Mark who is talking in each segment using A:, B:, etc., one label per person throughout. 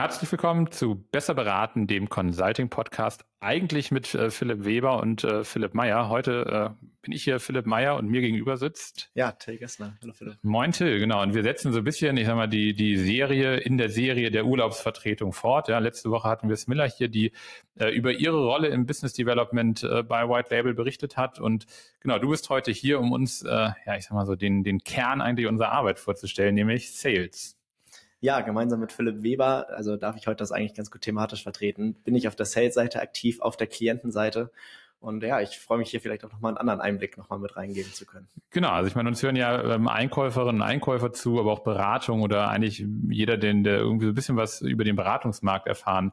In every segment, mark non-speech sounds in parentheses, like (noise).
A: Herzlich willkommen zu Besser beraten, dem Consulting-Podcast. Eigentlich mit äh, Philipp Weber und äh, Philipp Meyer. Heute äh, bin ich hier Philipp Meyer und mir gegenüber sitzt.
B: Ja, Till Gessner.
A: Hallo Philipp. Moin Till, genau. Und wir setzen so ein bisschen, ich sag mal, die, die Serie in der Serie der Urlaubsvertretung fort. Ja, letzte Woche hatten wir Smiller hier, die äh, über ihre Rolle im Business Development äh, bei White Label berichtet hat. Und genau, du bist heute hier, um uns, äh, ja, ich sag mal so, den, den Kern eigentlich unserer Arbeit vorzustellen, nämlich Sales.
B: Ja, gemeinsam mit Philipp Weber, also darf ich heute das eigentlich ganz gut thematisch vertreten, bin ich auf der Sales-Seite aktiv, auf der Klientenseite. Und ja, ich freue mich hier vielleicht auch nochmal einen anderen Einblick nochmal mit reingeben zu können.
A: Genau, also ich meine, uns hören ja ähm, Einkäuferinnen und Einkäufer zu, aber auch Beratung oder eigentlich jeder, den, der irgendwie so ein bisschen was über den Beratungsmarkt erfahren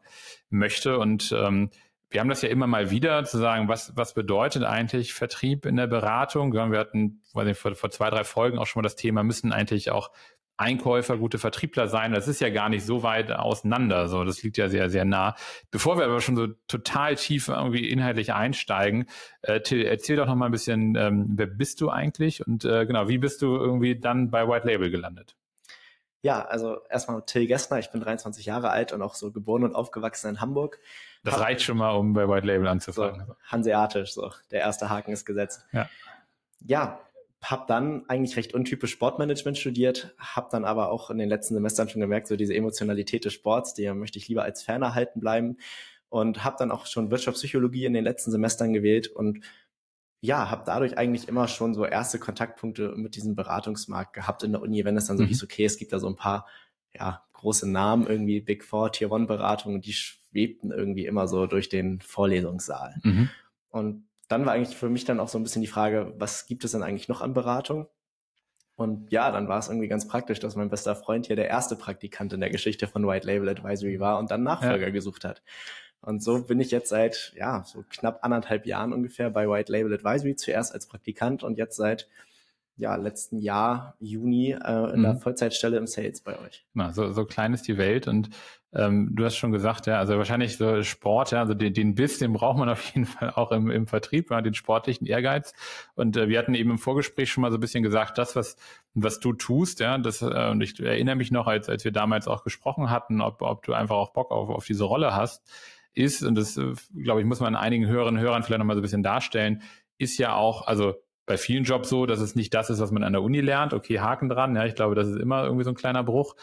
A: möchte. Und ähm, wir haben das ja immer mal wieder zu sagen, was, was bedeutet eigentlich Vertrieb in der Beratung? Wir hatten weiß nicht, vor, vor zwei, drei Folgen auch schon mal das Thema, müssen eigentlich auch Einkäufer, gute Vertriebler sein. Das ist ja gar nicht so weit auseinander. So, das liegt ja sehr, sehr nah. Bevor wir aber schon so total tief irgendwie inhaltlich einsteigen, äh, Till, erzähl doch noch mal ein bisschen, ähm, wer bist du eigentlich und äh, genau, wie bist du irgendwie dann bei White Label gelandet?
B: Ja, also erstmal Till Gessner, ich bin 23 Jahre alt und auch so geboren und aufgewachsen in Hamburg.
A: Das Hab, reicht schon mal, um bei White Label anzufangen.
B: So, hanseatisch, so. Der erste Haken ist gesetzt.
A: Ja.
B: Ja, habe dann eigentlich recht untypisch Sportmanagement studiert, habe dann aber auch in den letzten Semestern schon gemerkt, so diese Emotionalität des Sports, die möchte ich lieber als Fan erhalten bleiben und habe dann auch schon Wirtschaftspsychologie in den letzten Semestern gewählt und ja, habe dadurch eigentlich immer schon so erste Kontaktpunkte mit diesem Beratungsmarkt gehabt in der Uni, wenn es dann so mhm. hieß, okay, es gibt da so ein paar ja, große Namen, irgendwie Big Four, Tier One Beratungen, die schwebten irgendwie immer so durch den Vorlesungssaal. Mhm. Und dann war eigentlich für mich dann auch so ein bisschen die Frage, was gibt es denn eigentlich noch an Beratung? Und ja, dann war es irgendwie ganz praktisch, dass mein bester Freund hier der erste Praktikant in der Geschichte von White Label Advisory war und dann Nachfolger ja. gesucht hat. Und so bin ich jetzt seit, ja, so knapp anderthalb Jahren ungefähr bei White Label Advisory, zuerst als Praktikant und jetzt seit ja, letzten Jahr, Juni, äh, in mhm. der Vollzeitstelle im Sales bei euch.
A: Ja, so, so klein ist die Welt und ähm, du hast schon gesagt, ja, also wahrscheinlich so Sport, ja, also den, den Biss, den braucht man auf jeden Fall auch im, im Vertrieb, ja, den sportlichen Ehrgeiz. Und äh, wir hatten eben im Vorgespräch schon mal so ein bisschen gesagt, das, was, was du tust, ja, das, äh, und ich erinnere mich noch, als, als wir damals auch gesprochen hatten, ob, ob du einfach auch Bock auf, auf diese Rolle hast, ist, und das, äh, glaube ich, muss man einigen Hörerinnen und Hörern vielleicht nochmal so ein bisschen darstellen, ist ja auch, also bei vielen Jobs so, dass es nicht das ist, was man an der Uni lernt. Okay, Haken dran. Ja, ich glaube, das ist immer irgendwie so ein kleiner Bruch.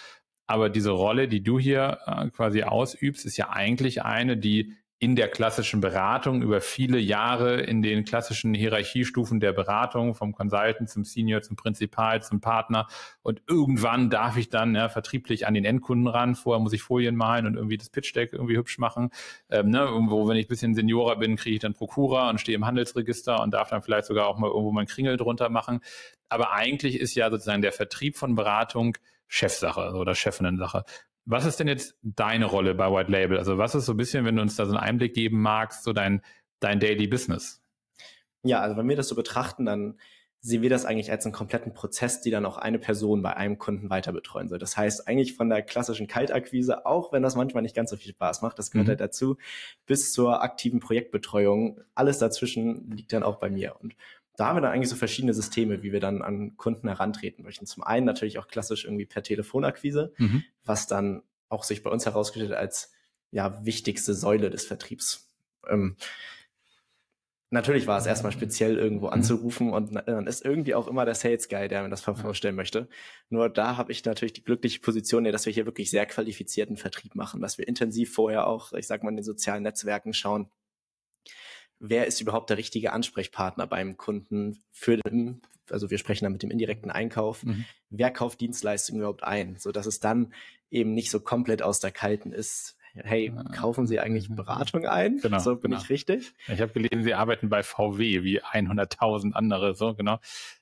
A: Aber diese Rolle, die du hier äh, quasi ausübst, ist ja eigentlich eine, die in der klassischen Beratung über viele Jahre in den klassischen Hierarchiestufen der Beratung vom Consultant zum Senior, zum Prinzipal, zum Partner und irgendwann darf ich dann ja, vertrieblich an den Endkunden ran. Vorher muss ich Folien malen und irgendwie das Pitch-Deck irgendwie hübsch machen. Ähm, ne, irgendwo, wenn ich ein bisschen Seniorer bin, kriege ich dann Prokura und stehe im Handelsregister und darf dann vielleicht sogar auch mal irgendwo mein Kringel drunter machen. Aber eigentlich ist ja sozusagen der Vertrieb von Beratung Chefsache oder Chefinnen-Sache. Was ist denn jetzt deine Rolle bei White Label? Also was ist so ein bisschen, wenn du uns da so einen Einblick geben magst, so dein, dein Daily Business?
B: Ja, also wenn wir das so betrachten, dann sehen wir das eigentlich als einen kompletten Prozess, die dann auch eine Person bei einem Kunden weiter betreuen soll. Das heißt, eigentlich von der klassischen Kaltakquise, auch wenn das manchmal nicht ganz so viel Spaß macht, das gehört mhm. halt dazu, bis zur aktiven Projektbetreuung, alles dazwischen liegt dann auch bei mir. Und da haben wir dann eigentlich so verschiedene Systeme, wie wir dann an Kunden herantreten möchten. Zum einen natürlich auch klassisch irgendwie per Telefonakquise, mhm. was dann auch sich bei uns herausgestellt als ja wichtigste Säule des Vertriebs. Ähm, natürlich war es erstmal speziell irgendwo mhm. anzurufen und dann ist irgendwie auch immer der Sales Guy, der mir das vorstellen möchte. Nur da habe ich natürlich die glückliche Position, dass wir hier wirklich sehr qualifizierten Vertrieb machen, dass wir intensiv vorher auch, ich sag mal, in den sozialen Netzwerken schauen, wer ist überhaupt der richtige Ansprechpartner beim Kunden für den, also wir sprechen da mit dem indirekten Einkauf, mhm. wer kauft Dienstleistungen überhaupt ein, so dass es dann eben nicht so komplett aus der Kalten ist, hey, kaufen Sie eigentlich Beratung ein?
A: Genau,
B: so bin
A: genau.
B: ich richtig.
A: Ich habe gelesen, Sie arbeiten bei VW wie 100.000 andere, so genau.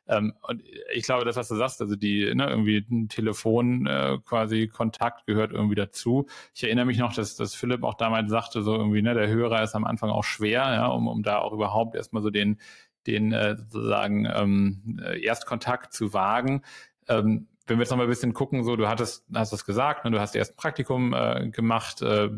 A: Ähm, und ich glaube, das, was du sagst, also die ne, irgendwie ein Telefon äh, quasi Kontakt gehört irgendwie dazu. Ich erinnere mich noch, dass, dass Philipp auch damals sagte, so irgendwie, ne, der Hörer ist am Anfang auch schwer, ja, um, um da auch überhaupt erstmal so den den äh, sozusagen ähm, Erstkontakt zu wagen. Ähm, wenn wir jetzt noch mal ein bisschen gucken, so du hattest, hast das gesagt, ne, du hast erst ein Praktikum äh, gemacht, äh,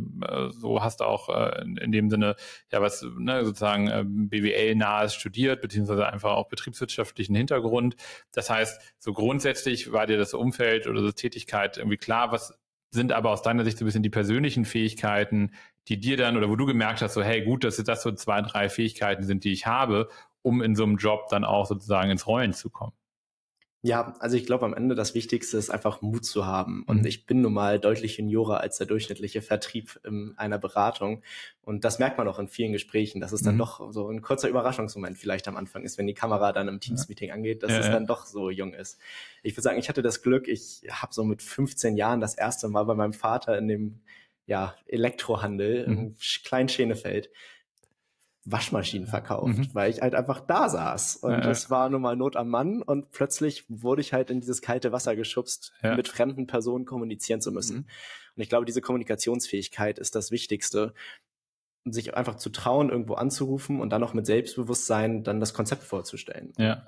A: so hast auch äh, in dem Sinne ja was ne, sozusagen äh, BWL nahes studiert, beziehungsweise einfach auch betriebswirtschaftlichen Hintergrund. Das heißt, so grundsätzlich war dir das Umfeld oder die Tätigkeit irgendwie klar, was sind aber aus deiner Sicht so ein bisschen die persönlichen Fähigkeiten, die dir dann oder wo du gemerkt hast, so hey, gut, dass das so zwei, drei Fähigkeiten sind, die ich habe, um in so einem Job dann auch sozusagen ins Rollen zu kommen?
B: Ja, also ich glaube, am Ende das Wichtigste ist einfach Mut zu haben. Und mhm. ich bin nun mal deutlich juniorer als der durchschnittliche Vertrieb in einer Beratung. Und das merkt man auch in vielen Gesprächen, dass es dann mhm. doch so ein kurzer Überraschungsmoment vielleicht am Anfang ist, wenn die Kamera dann im Teams-Meeting angeht, dass ja, es ja. dann doch so jung ist. Ich würde sagen, ich hatte das Glück, ich habe so mit 15 Jahren das erste Mal bei meinem Vater in dem ja, Elektrohandel mhm. im kleinen Schenefeld Waschmaschinen verkauft, mhm. weil ich halt einfach da saß. Und ja, es war nun mal Not am Mann und plötzlich wurde ich halt in dieses kalte Wasser geschubst, ja. mit fremden Personen kommunizieren zu müssen. Mhm. Und ich glaube, diese Kommunikationsfähigkeit ist das Wichtigste, sich einfach zu trauen, irgendwo anzurufen und dann noch mit Selbstbewusstsein dann das Konzept vorzustellen.
A: Ja.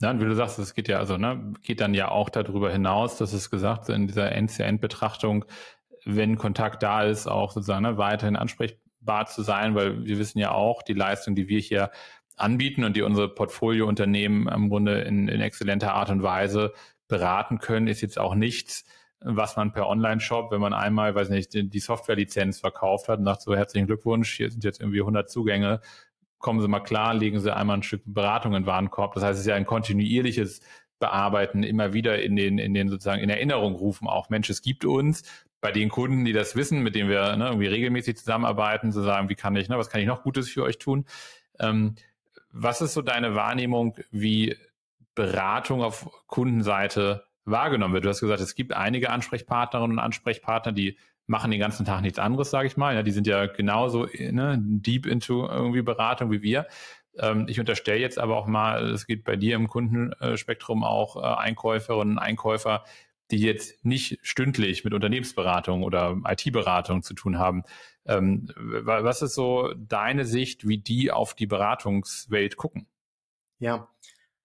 A: Ja, und wie du sagst, es geht ja, also, ne, geht dann ja auch darüber hinaus, dass es gesagt, in dieser End-to-End-Betrachtung, wenn Kontakt da ist, auch sozusagen ne, weiterhin ansprechbar bar zu sein, weil wir wissen ja auch, die Leistung, die wir hier anbieten und die unsere Portfoliounternehmen im Grunde in, in exzellenter Art und Weise beraten können, ist jetzt auch nichts, was man per Online-Shop, wenn man einmal, weiß nicht, die Software-Lizenz verkauft hat und sagt so, herzlichen Glückwunsch, hier sind jetzt irgendwie 100 Zugänge, kommen Sie mal klar, legen Sie einmal ein Stück Beratung in den Warenkorb. Das heißt, es ist ja ein kontinuierliches Bearbeiten, immer wieder in den, in den sozusagen in Erinnerung rufen, auch Mensch, es gibt uns, bei den Kunden, die das wissen, mit denen wir ne, irgendwie regelmäßig zusammenarbeiten, zu sagen, wie kann ich, ne, was kann ich noch Gutes für euch tun? Ähm, was ist so deine Wahrnehmung, wie Beratung auf Kundenseite wahrgenommen wird? Du hast gesagt, es gibt einige Ansprechpartnerinnen und Ansprechpartner, die machen den ganzen Tag nichts anderes, sage ich mal. Ja, die sind ja genauso ne, deep into irgendwie Beratung wie wir. Ähm, ich unterstelle jetzt aber auch mal, es geht bei dir im Kundenspektrum auch äh, Einkäuferinnen und Einkäufer, die jetzt nicht stündlich mit Unternehmensberatung oder IT-Beratung zu tun haben. Ähm, was ist so deine Sicht, wie die auf die Beratungswelt gucken?
B: Ja,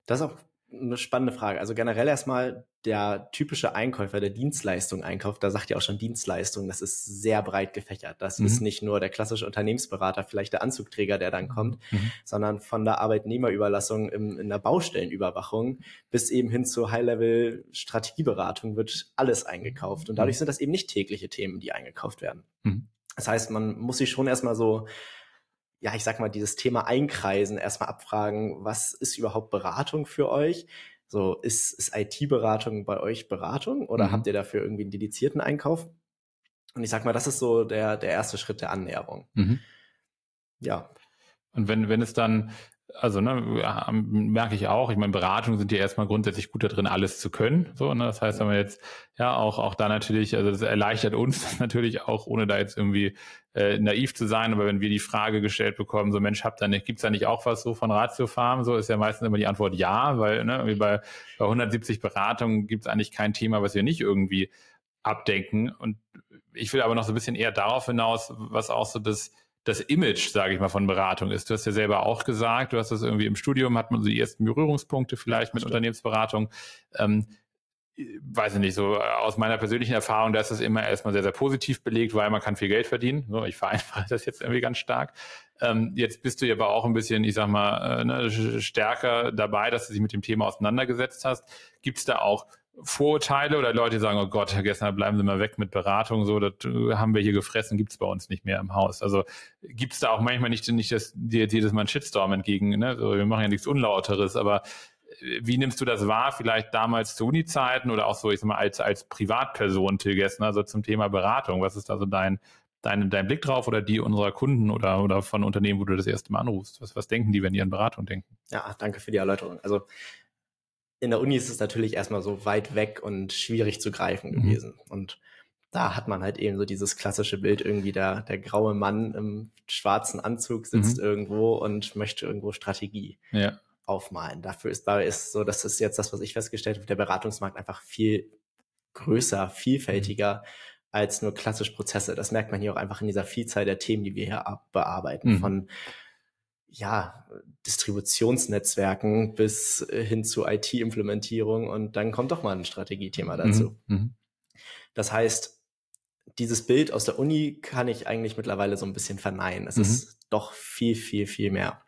B: das ist auch eine spannende Frage. Also generell erstmal der typische Einkäufer, der Dienstleistung einkauft, da sagt ja auch schon Dienstleistung, das ist sehr breit gefächert. Das mhm. ist nicht nur der klassische Unternehmensberater, vielleicht der Anzugträger, der dann kommt, mhm. sondern von der Arbeitnehmerüberlassung im, in der Baustellenüberwachung bis eben hin zur High-Level-Strategieberatung wird alles eingekauft. Und dadurch mhm. sind das eben nicht tägliche Themen, die eingekauft werden. Mhm. Das heißt, man muss sich schon erstmal so ja, ich sag mal, dieses Thema einkreisen, erstmal abfragen, was ist überhaupt Beratung für euch? So, ist, ist IT-Beratung bei euch Beratung oder mhm. habt ihr dafür irgendwie einen dedizierten Einkauf? Und ich sag mal, das ist so der, der erste Schritt der Annäherung. Mhm.
A: Ja. Und wenn, wenn es dann, also ne, merke ich auch, ich meine, Beratungen sind ja erstmal grundsätzlich gut darin, alles zu können. So, ne? Das heißt, wenn wir jetzt ja auch, auch da natürlich, also das erleichtert uns (laughs) natürlich auch, ohne da jetzt irgendwie äh, naiv zu sein, aber wenn wir die Frage gestellt bekommen, so Mensch, habt da nicht, gibt's da nicht auch was so von Ratio? So ist ja meistens immer die Antwort ja, weil ne, irgendwie bei, bei 170 Beratungen gibt's eigentlich kein Thema, was wir nicht irgendwie abdenken. Und ich will aber noch so ein bisschen eher darauf hinaus, was auch so das das Image, sage ich mal, von Beratung ist. Du hast ja selber auch gesagt, du hast das irgendwie im Studium, hat man so die ersten Berührungspunkte vielleicht mit Unternehmensberatung. Ähm, weiß ich nicht, so aus meiner persönlichen Erfahrung, da ist das immer erstmal sehr, sehr positiv belegt, weil man kann viel Geld verdienen. So, ich vereinfache das jetzt irgendwie ganz stark. Ähm, jetzt bist du ja aber auch ein bisschen, ich sag mal, äh, ne, stärker dabei, dass du dich mit dem Thema auseinandergesetzt hast. Gibt es da auch Vorurteile oder Leute, sagen, oh Gott, Herr Gessner, bleiben Sie mal weg mit Beratung, so, das äh, haben wir hier gefressen, gibt's bei uns nicht mehr im Haus. Also gibt's da auch manchmal nicht, nicht das, dir jedes Mal ein Shitstorm entgegen, ne? So, wir machen ja nichts Unlauteres, aber äh, wie nimmst du das wahr, vielleicht damals zu Uni-Zeiten oder auch so, ich sag mal, als, als Privatperson, Till Gessner, also zum Thema Beratung? Was ist da so dein, dein, dein Blick drauf oder die unserer Kunden oder, oder von Unternehmen, wo du das erste Mal anrufst? Was, was denken die, wenn die an Beratung denken?
B: Ja, danke für die Erläuterung. Also in der Uni ist es natürlich erstmal so weit weg und schwierig zu greifen mhm. gewesen. Und da hat man halt eben so dieses klassische Bild irgendwie der, der graue Mann im schwarzen Anzug sitzt mhm. irgendwo und möchte irgendwo Strategie ja. aufmalen. Dafür ist, da ist so, das ist jetzt das, was ich festgestellt habe, der Beratungsmarkt einfach viel größer, vielfältiger mhm. als nur klassisch Prozesse. Das merkt man hier auch einfach in dieser Vielzahl der Themen, die wir hier bearbeiten. Mhm. Von ja, Distributionsnetzwerken bis hin zu IT-Implementierung und dann kommt doch mal ein Strategiethema mhm, dazu. Mhm. Das heißt, dieses Bild aus der Uni kann ich eigentlich mittlerweile so ein bisschen verneinen. Es mhm. ist doch viel, viel, viel mehr.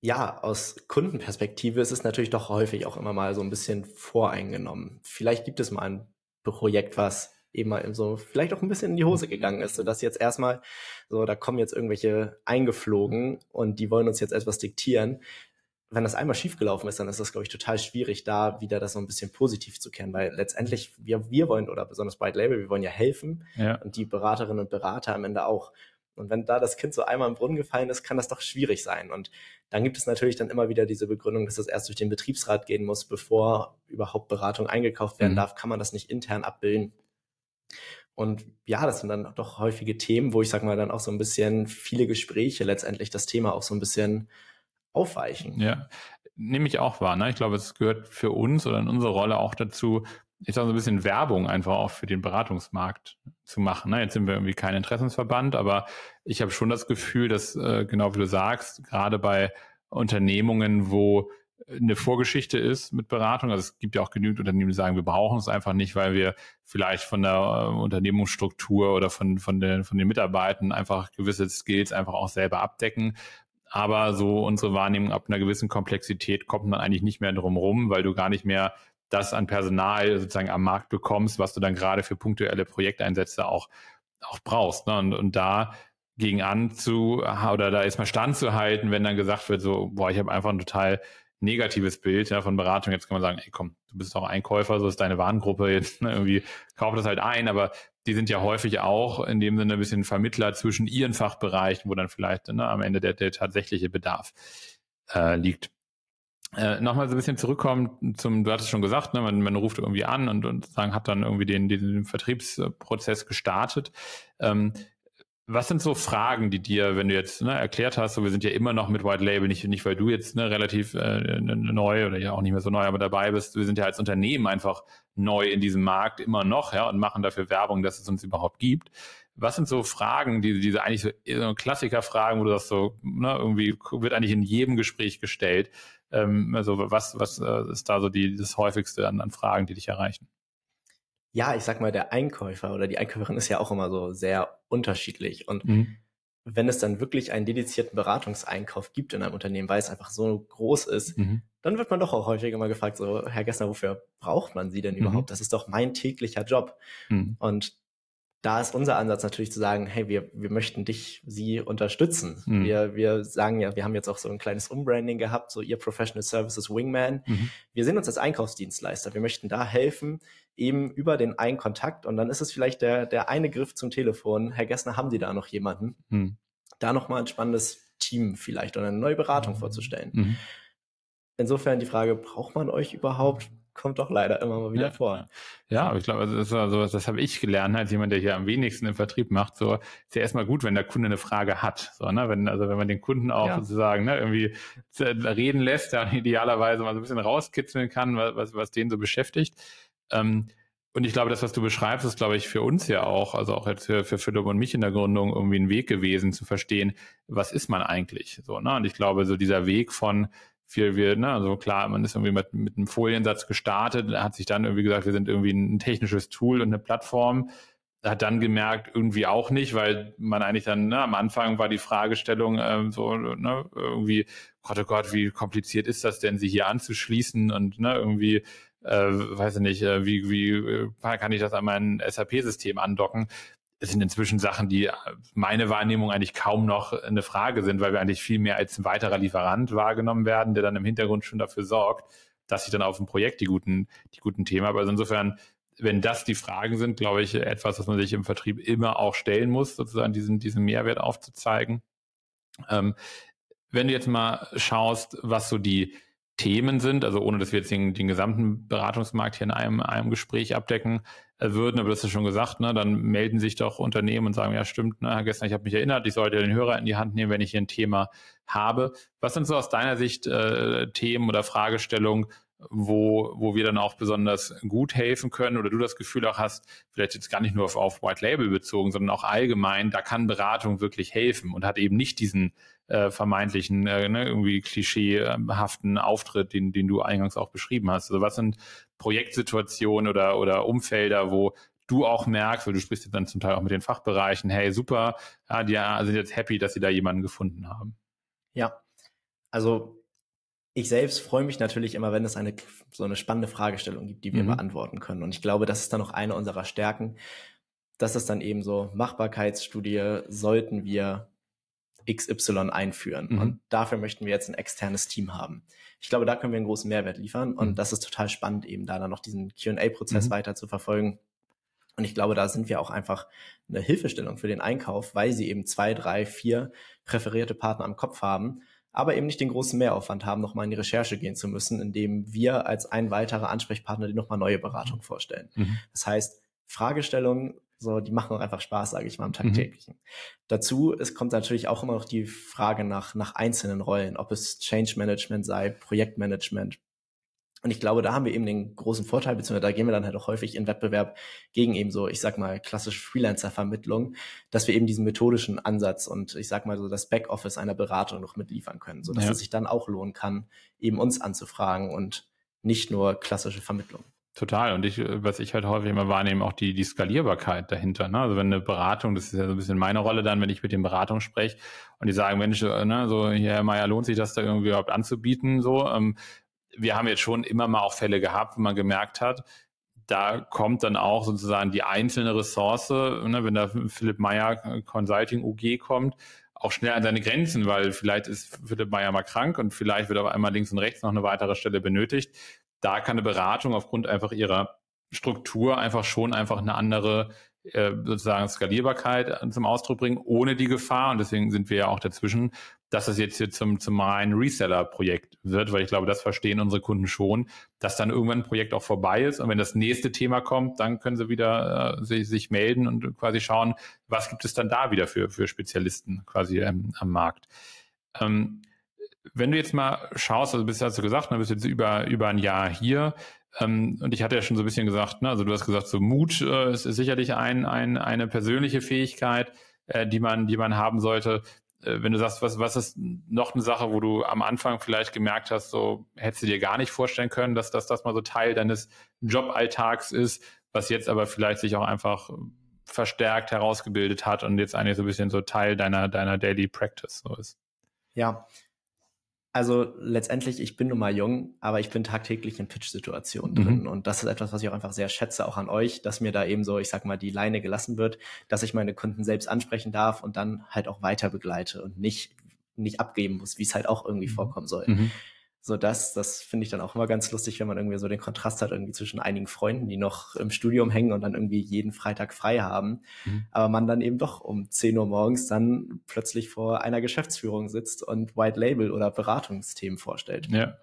B: Ja, aus Kundenperspektive ist es natürlich doch häufig auch immer mal so ein bisschen voreingenommen. Vielleicht gibt es mal ein Projekt, was eben mal so vielleicht auch ein bisschen in die Hose gegangen ist, so dass jetzt erstmal so, da kommen jetzt irgendwelche eingeflogen und die wollen uns jetzt etwas diktieren wenn das einmal schiefgelaufen ist, dann ist das, glaube ich, total schwierig, da wieder das so ein bisschen positiv zu kennen, weil letztendlich wir, wir wollen, oder besonders White Label, wir wollen ja helfen ja. und die Beraterinnen und Berater am Ende auch. Und wenn da das Kind so einmal im Brunnen gefallen ist, kann das doch schwierig sein. Und dann gibt es natürlich dann immer wieder diese Begründung, dass das erst durch den Betriebsrat gehen muss, bevor überhaupt Beratung eingekauft werden mhm. darf, kann man das nicht intern abbilden. Und ja, das sind dann doch häufige Themen, wo ich sag mal dann auch so ein bisschen viele Gespräche letztendlich das Thema auch so ein bisschen aufweichen.
A: Ja, nehme ich auch wahr. Ne? Ich glaube, es gehört für uns oder in unserer Rolle auch dazu, ich sage so ein bisschen Werbung einfach auch für den Beratungsmarkt zu machen. Ne? Jetzt sind wir irgendwie kein Interessensverband, aber ich habe schon das Gefühl, dass äh, genau wie du sagst, gerade bei Unternehmungen, wo eine Vorgeschichte ist mit Beratung. Also es gibt ja auch genügend Unternehmen, die sagen, wir brauchen es einfach nicht, weil wir vielleicht von der äh, Unternehmensstruktur oder von, von, den, von den Mitarbeitern einfach gewisse Skills einfach auch selber abdecken. Aber so unsere Wahrnehmung ab einer gewissen Komplexität kommt man eigentlich nicht mehr drum rum, weil du gar nicht mehr das an Personal sozusagen am Markt bekommst, was du dann gerade für punktuelle Projekteinsätze auch, auch brauchst. Ne? Und, und da gegen an zu, oder da ist mal standzuhalten, wenn dann gesagt wird, so, boah, ich habe einfach ein total negatives Bild ja, von Beratung. Jetzt kann man sagen, ey komm, du bist doch Einkäufer, so ist deine Warengruppe jetzt, ne, irgendwie kauf das halt ein, aber die sind ja häufig auch in dem Sinne ein bisschen Vermittler zwischen ihren Fachbereichen, wo dann vielleicht ne, am Ende der, der tatsächliche Bedarf äh, liegt. Äh, Nochmal so ein bisschen zurückkommen zum, du hattest schon gesagt, ne, man, man ruft irgendwie an und, und sagen, hat dann irgendwie den, den Vertriebsprozess gestartet. Ähm, was sind so Fragen, die dir, wenn du jetzt ne, erklärt hast, so wir sind ja immer noch mit White Label, nicht, nicht weil du jetzt ne, relativ äh, neu oder ja auch nicht mehr so neu, aber dabei bist, wir sind ja als Unternehmen einfach neu in diesem Markt immer noch, ja, und machen dafür Werbung, dass es uns überhaupt gibt. Was sind so Fragen, die, diese eigentlich so, so Klassiker-Fragen, wo du das so, ne, irgendwie wird eigentlich in jedem Gespräch gestellt. Ähm, also was, was äh, ist da so die, das häufigste an, an Fragen, die dich erreichen?
B: Ja, ich sag mal, der Einkäufer oder die Einkäuferin ist ja auch immer so sehr unterschiedlich. Und mhm. wenn es dann wirklich einen dedizierten Beratungseinkauf gibt in einem Unternehmen, weil es einfach so groß ist, mhm. dann wird man doch auch häufig immer gefragt, so, Herr Gessner, wofür braucht man Sie denn mhm. überhaupt? Das ist doch mein täglicher Job. Mhm. Und da ist unser Ansatz natürlich zu sagen, hey, wir, wir möchten dich, sie unterstützen. Mhm. Wir, wir sagen ja, wir haben jetzt auch so ein kleines Umbranding gehabt, so ihr Professional Services Wingman. Mhm. Wir sehen uns als Einkaufsdienstleister. Wir möchten da helfen, eben über den einen Kontakt. Und dann ist es vielleicht der, der eine Griff zum Telefon. Herr Gessner, haben Sie da noch jemanden? Mhm. Da nochmal ein spannendes Team vielleicht oder eine neue Beratung mhm. vorzustellen. Mhm. Insofern die Frage, braucht man euch überhaupt? Kommt doch leider immer mal wieder
A: ja.
B: vor.
A: Ja, aber ich glaube, also das, also, das habe ich gelernt als jemand, der hier am wenigsten im Vertrieb macht. So ist ja erstmal gut, wenn der Kunde eine Frage hat. So, ne? wenn, also wenn man den Kunden auch ja. sozusagen ne, irgendwie reden lässt, ja, idealerweise mal so ein bisschen rauskitzeln kann, was, was den so beschäftigt. Ähm, und ich glaube, das, was du beschreibst, ist, glaube ich, für uns ja auch, also auch jetzt für, für Philipp und mich in der Gründung irgendwie ein Weg gewesen, zu verstehen, was ist man eigentlich? So, ne? Und ich glaube, so dieser Weg von viel wir, ne, also klar, man ist irgendwie mit, mit einem Foliensatz gestartet, hat sich dann irgendwie gesagt, wir sind irgendwie ein technisches Tool und eine Plattform, hat dann gemerkt, irgendwie auch nicht, weil man eigentlich dann, ne, am Anfang war die Fragestellung ähm, so, ne, irgendwie, Gott, oh Gott, wie kompliziert ist das denn, sie hier anzuschließen und ne, irgendwie, äh, weiß ich nicht, äh, wie, wie äh, kann ich das an mein SAP-System andocken? Es sind inzwischen Sachen, die äh, meine Wahrnehmung eigentlich kaum noch eine Frage sind, weil wir eigentlich viel mehr als ein weiterer Lieferant wahrgenommen werden, der dann im Hintergrund schon dafür sorgt, dass ich dann auf dem Projekt die guten, die guten Themen habe. Also insofern, wenn das die Fragen sind, glaube ich, etwas, was man sich im Vertrieb immer auch stellen muss, sozusagen diesen, diesen Mehrwert aufzuzeigen. Ähm, wenn du jetzt mal schaust, was so die Themen sind, also ohne dass wir jetzt den, den gesamten Beratungsmarkt hier in einem, einem Gespräch abdecken äh, würden, aber das ist schon gesagt, ne, dann melden sich doch Unternehmen und sagen, ja stimmt, ne, gestern, ich habe mich erinnert, ich sollte den Hörer in die Hand nehmen, wenn ich hier ein Thema habe. Was sind so aus deiner Sicht äh, Themen oder Fragestellungen, wo, wo wir dann auch besonders gut helfen können oder du das Gefühl auch hast, vielleicht jetzt gar nicht nur auf, auf White Label bezogen, sondern auch allgemein, da kann Beratung wirklich helfen und hat eben nicht diesen äh, vermeintlichen, äh, ne, irgendwie klischeehaften Auftritt, den, den du eingangs auch beschrieben hast. Also was sind Projektsituationen oder, oder Umfelder, wo du auch merkst, weil du sprichst jetzt dann zum Teil auch mit den Fachbereichen, hey, super, ja, die sind jetzt happy, dass sie da jemanden gefunden haben.
B: Ja, also ich selbst freue mich natürlich immer, wenn es eine so eine spannende Fragestellung gibt, die wir mhm. beantworten können. Und ich glaube, das ist dann auch eine unserer Stärken. Das ist dann eben so Machbarkeitsstudie, sollten wir XY einführen. Mhm. Und dafür möchten wir jetzt ein externes Team haben. Ich glaube, da können wir einen großen Mehrwert liefern. Und mhm. das ist total spannend, eben da dann noch diesen QA-Prozess mhm. weiter zu verfolgen. Und ich glaube, da sind wir auch einfach eine Hilfestellung für den Einkauf, weil sie eben zwei, drei, vier präferierte Partner am Kopf haben aber eben nicht den großen Mehraufwand haben, nochmal in die Recherche gehen zu müssen, indem wir als ein weiterer Ansprechpartner die nochmal neue Beratung mhm. vorstellen. Mhm. Das heißt, Fragestellungen, so, die machen auch einfach Spaß, sage ich mal, im mhm. tagtäglichen. Mhm. Dazu, es kommt natürlich auch immer noch die Frage nach, nach einzelnen Rollen, ob es Change Management sei, Projektmanagement, und ich glaube, da haben wir eben den großen Vorteil, beziehungsweise da gehen wir dann halt auch häufig in Wettbewerb gegen eben so, ich sag mal, klassische Freelancer-Vermittlung, dass wir eben diesen methodischen Ansatz und ich sag mal so das Backoffice einer Beratung noch mitliefern können, so dass ja. es sich dann auch lohnen kann, eben uns anzufragen und nicht nur klassische Vermittlung.
A: Total. Und ich, was ich halt häufig immer wahrnehme, auch die, die Skalierbarkeit dahinter. Ne? Also wenn eine Beratung, das ist ja so ein bisschen meine Rolle dann, wenn ich mit den Beratungen spreche und die sagen, Mensch, ne, so hier, Herr Meier, lohnt sich das da irgendwie überhaupt anzubieten? So, ähm, wir haben jetzt schon immer mal auch Fälle gehabt, wo man gemerkt hat, da kommt dann auch sozusagen die einzelne Ressource, ne, wenn da Philipp Meyer Consulting UG kommt, auch schnell an seine Grenzen, weil vielleicht ist Philipp Meyer mal krank und vielleicht wird auf einmal links und rechts noch eine weitere Stelle benötigt. Da kann eine Beratung aufgrund einfach ihrer Struktur einfach schon einfach eine andere äh, sozusagen Skalierbarkeit zum Ausdruck bringen, ohne die Gefahr. Und deswegen sind wir ja auch dazwischen, dass es jetzt hier zum, zum reinen Reseller-Projekt wird, weil ich glaube, das verstehen unsere Kunden schon, dass dann irgendwann ein Projekt auch vorbei ist und wenn das nächste Thema kommt, dann können sie wieder äh, sich, sich melden und quasi schauen, was gibt es dann da wieder für, für Spezialisten quasi ähm, am Markt. Ähm, wenn du jetzt mal schaust, also bist hast du gesagt, du bist jetzt über, über ein Jahr hier, ähm, und ich hatte ja schon so ein bisschen gesagt, ne, also du hast gesagt, so Mut äh, ist, ist sicherlich ein, ein, eine persönliche Fähigkeit, äh, die man, die man haben sollte. Äh, wenn du sagst, was, was ist noch eine Sache, wo du am Anfang vielleicht gemerkt hast, so hättest du dir gar nicht vorstellen können, dass, dass das mal so Teil deines Joballtags ist, was jetzt aber vielleicht sich auch einfach verstärkt herausgebildet hat und jetzt eigentlich so ein bisschen so Teil deiner, deiner Daily Practice so ist.
B: Ja, also letztendlich, ich bin nun mal jung, aber ich bin tagtäglich in Pitch-Situationen mhm. drin. Und das ist etwas, was ich auch einfach sehr schätze, auch an euch, dass mir da eben so, ich sag mal, die Leine gelassen wird, dass ich meine Kunden selbst ansprechen darf und dann halt auch weiter begleite und nicht, nicht abgeben muss, wie es halt auch irgendwie mhm. vorkommen soll. Mhm so das, das finde ich dann auch immer ganz lustig, wenn man irgendwie so den Kontrast hat irgendwie zwischen einigen Freunden, die noch im Studium hängen und dann irgendwie jeden Freitag frei haben, mhm. aber man dann eben doch um 10 Uhr morgens dann plötzlich vor einer Geschäftsführung sitzt und White Label oder Beratungsthemen vorstellt.
A: Ja.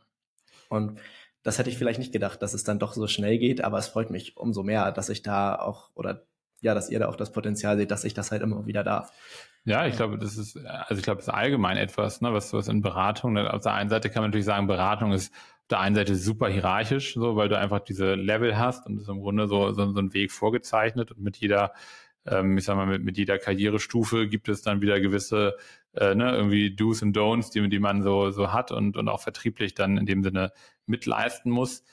B: Und das hätte ich vielleicht nicht gedacht, dass es dann doch so schnell geht, aber es freut mich umso mehr, dass ich da auch oder ja, dass ihr da auch das Potenzial seht, dass ich das halt immer wieder darf.
A: Ja, ich glaube, das ist, also ich glaube, das ist allgemein etwas, ne, was, was in Beratung, ne, auf der einen Seite kann man natürlich sagen, Beratung ist auf der einen Seite super hierarchisch, so, weil du einfach diese Level hast und ist im Grunde so, so, so ein Weg vorgezeichnet und mit jeder, ähm, ich sag mal, mit, mit jeder Karrierestufe gibt es dann wieder gewisse, äh, ne, irgendwie Do's und Don'ts, die, die man so, so hat und, und auch vertrieblich dann in dem Sinne mitleisten muss.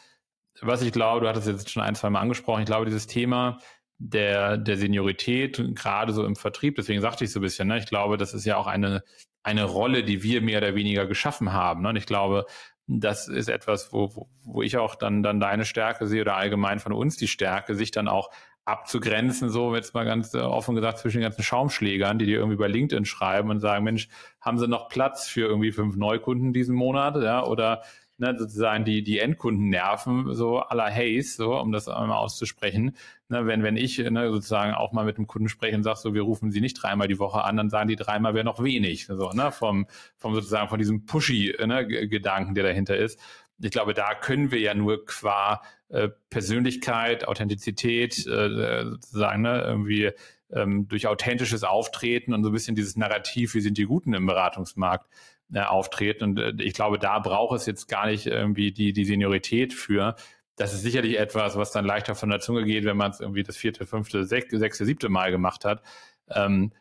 A: Was ich glaube, du hattest jetzt schon ein, zwei Mal angesprochen, ich glaube, dieses Thema, der, der Seniorität, gerade so im Vertrieb. Deswegen sagte ich so ein bisschen, ne? ich glaube, das ist ja auch eine, eine Rolle, die wir mehr oder weniger geschaffen haben. Ne? Und ich glaube, das ist etwas, wo, wo, wo ich auch dann, dann deine Stärke sehe oder allgemein von uns die Stärke, sich dann auch abzugrenzen, so jetzt mal ganz äh, offen gesagt, zwischen den ganzen Schaumschlägern, die dir irgendwie bei LinkedIn schreiben und sagen, Mensch, haben sie noch Platz für irgendwie fünf Neukunden diesen Monat, ja, oder ne, sozusagen die, die Endkunden nerven, so aller Haze, so, um das einmal auszusprechen. Ne, wenn, wenn ich ne, sozusagen auch mal mit dem Kunden spreche und sage, so, wir rufen sie nicht dreimal die Woche an, dann sagen die dreimal wäre noch wenig, so, ne, vom, vom sozusagen von diesem Pushy-Gedanken, ne, der dahinter ist. Ich glaube, da können wir ja nur qua äh, Persönlichkeit, Authentizität, äh, sozusagen, ne, irgendwie ähm, durch authentisches Auftreten und so ein bisschen dieses Narrativ, wie sind die Guten im Beratungsmarkt, äh, auftreten. Und äh, ich glaube, da braucht es jetzt gar nicht irgendwie die, die Seniorität für. Das ist sicherlich etwas, was dann leichter von der Zunge geht, wenn man es irgendwie das vierte, fünfte, sechste, sechste, siebte Mal gemacht hat. Ähm,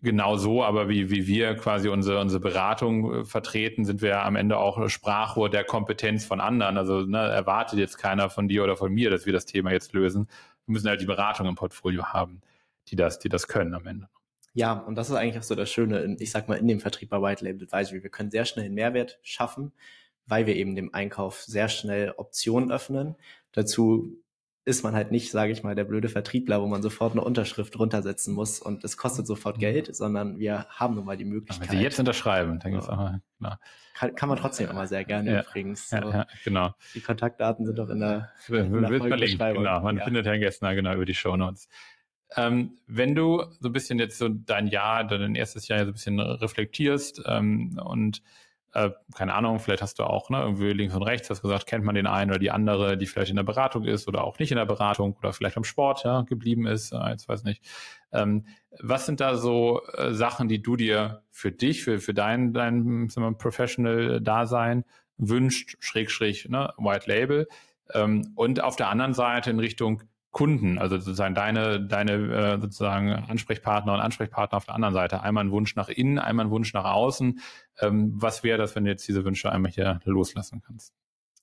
A: genau so, aber wie, wie wir quasi unsere, unsere Beratung äh, vertreten, sind wir ja am Ende auch Sprachrohr der Kompetenz von anderen. Also ne, erwartet jetzt keiner von dir oder von mir, dass wir das Thema jetzt lösen. Wir müssen halt die Beratung im Portfolio haben, die das, die das können am Ende.
B: Ja, und das ist eigentlich auch so das Schöne, in, ich sag mal, in dem Vertrieb bei White Label Advisory. Wir können sehr schnell einen Mehrwert schaffen, weil wir eben dem Einkauf sehr schnell Optionen öffnen. Dazu ist man halt nicht, sage ich mal, der blöde Vertriebler, wo man sofort eine Unterschrift runtersetzen muss und es kostet sofort Geld, sondern wir haben nun mal die Möglichkeit.
A: Wenn Sie jetzt unterschreiben, dann geht's auch
B: klar. Kann, kann man trotzdem immer sehr gerne ja, übrigens.
A: So. Ja, ja, genau.
B: Die Kontaktdaten sind doch in der, in der
A: Folgebeschreibung. Genau, man ja. findet Herrn Gessner genau über die Show Notes. Ähm, wenn du so ein bisschen jetzt so dein Jahr, dein erstes Jahr so ein bisschen reflektierst ähm, und äh, keine Ahnung, vielleicht hast du auch ne, irgendwie links und rechts, hast gesagt, kennt man den einen oder die andere, die vielleicht in der Beratung ist oder auch nicht in der Beratung oder vielleicht am Sport ja, geblieben ist, äh, jetzt weiß nicht. Ähm, was sind da so äh, Sachen, die du dir für dich, für, für dein, dein Professional-Dasein wünscht, schräg, schräg, ne, White Label, ähm, und auf der anderen Seite in Richtung Kunden, also sozusagen deine, deine äh, sozusagen Ansprechpartner und Ansprechpartner auf der anderen Seite. Einmal ein Wunsch nach innen, einmal ein Wunsch nach außen. Ähm, was wäre das, wenn du jetzt diese Wünsche einmal hier loslassen kannst?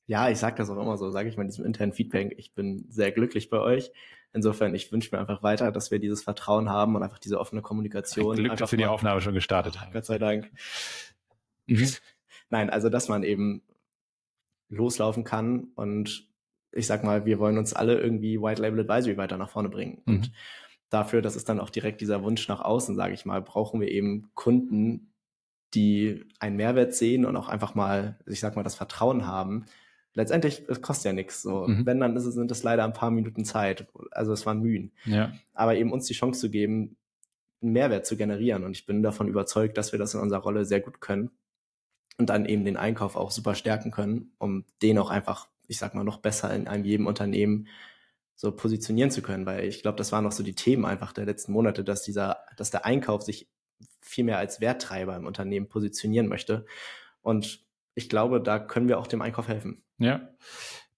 B: Ja, ich sage das auch immer so, sage ich mal in diesem internen Feedback. Ich bin sehr glücklich bei euch. Insofern, ich wünsche mir einfach weiter, dass wir dieses Vertrauen haben und einfach diese offene Kommunikation.
A: Glück, dass wir die Aufnahme schon gestartet haben.
B: Gott sei Dank. Mhm. Nein, also dass man eben loslaufen kann und ich sag mal, wir wollen uns alle irgendwie White Label Advisory weiter nach vorne bringen. Mhm. Und dafür, das ist dann auch direkt dieser Wunsch nach außen, sage ich mal, brauchen wir eben Kunden, die einen Mehrwert sehen und auch einfach mal, ich sag mal, das Vertrauen haben. Letztendlich, es kostet ja nichts. So, mhm. wenn dann ist es, sind es leider ein paar Minuten Zeit. Also es waren Mühen.
A: Ja.
B: Aber eben uns die Chance zu geben, einen Mehrwert zu generieren. Und ich bin davon überzeugt, dass wir das in unserer Rolle sehr gut können und dann eben den Einkauf auch super stärken können, um den auch einfach ich sag mal, noch besser in einem jedem Unternehmen so positionieren zu können, weil ich glaube, das waren noch so die Themen einfach der letzten Monate, dass dieser, dass der Einkauf sich viel mehr als Werttreiber im Unternehmen positionieren möchte. Und ich glaube, da können wir auch dem Einkauf helfen.
A: Ja.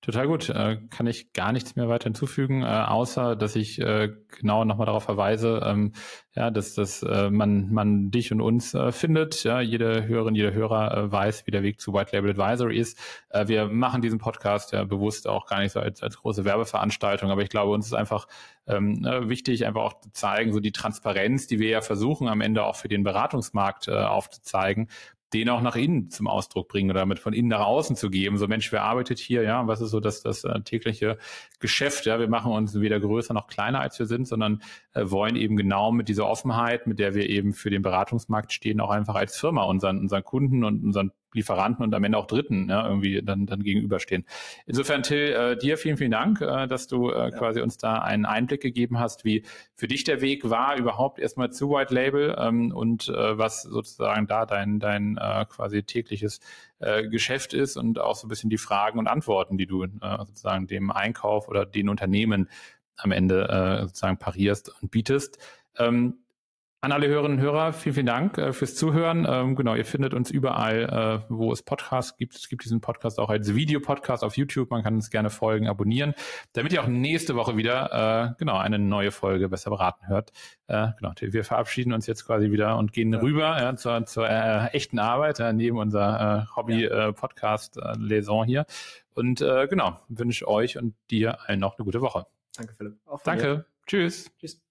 A: Total gut. Äh, kann ich gar nichts mehr weiter hinzufügen, äh, außer dass ich äh, genau nochmal darauf verweise, ähm, ja, dass, dass äh, man, man dich und uns äh, findet. Ja, jede Hörerin, jeder Hörer weiß, wie der Weg zu White Label Advisory ist. Wir machen diesen Podcast ja bewusst auch gar nicht so als, als große Werbeveranstaltung, aber ich glaube, uns ist einfach ähm, äh, wichtig, einfach auch zu zeigen, so die Transparenz, die wir ja versuchen, am Ende auch für den Beratungsmarkt aufzuzeigen den auch nach innen zum Ausdruck bringen oder damit von innen nach außen zu geben. So Mensch, wer arbeitet hier? Ja, was ist so das, das äh, tägliche Geschäft? Ja, wir machen uns weder größer noch kleiner als wir sind, sondern äh, wollen eben genau mit dieser Offenheit, mit der wir eben für den Beratungsmarkt stehen, auch einfach als Firma unseren, unseren Kunden und unseren Lieferanten und am Ende auch Dritten ja, irgendwie dann, dann gegenüberstehen. Insofern, Till, äh, dir vielen, vielen Dank, äh, dass du äh, ja. quasi uns da einen Einblick gegeben hast, wie für dich der Weg war, überhaupt erstmal zu White Label ähm, und äh, was sozusagen da dein, dein äh, quasi tägliches äh, Geschäft ist und auch so ein bisschen die Fragen und Antworten, die du äh, sozusagen dem Einkauf oder den Unternehmen am Ende äh, sozusagen parierst und bietest. Ähm, an alle Hörerinnen und Hörer, vielen, vielen Dank äh, fürs Zuhören. Ähm, genau, ihr findet uns überall, äh, wo es Podcasts gibt. Es gibt diesen Podcast auch als Videopodcast auf YouTube. Man kann uns gerne folgen, abonnieren, damit ihr auch nächste Woche wieder äh, genau eine neue Folge besser beraten hört. Äh, genau, wir verabschieden uns jetzt quasi wieder und gehen ja. rüber ja, zur, zur äh, echten Arbeit äh, neben unser äh, Hobby-Podcast-Laison hier. Und genau, wünsche euch und dir allen noch eine gute Woche.
B: Danke, Philipp.
A: Danke. Mir. Tschüss. Tschüss.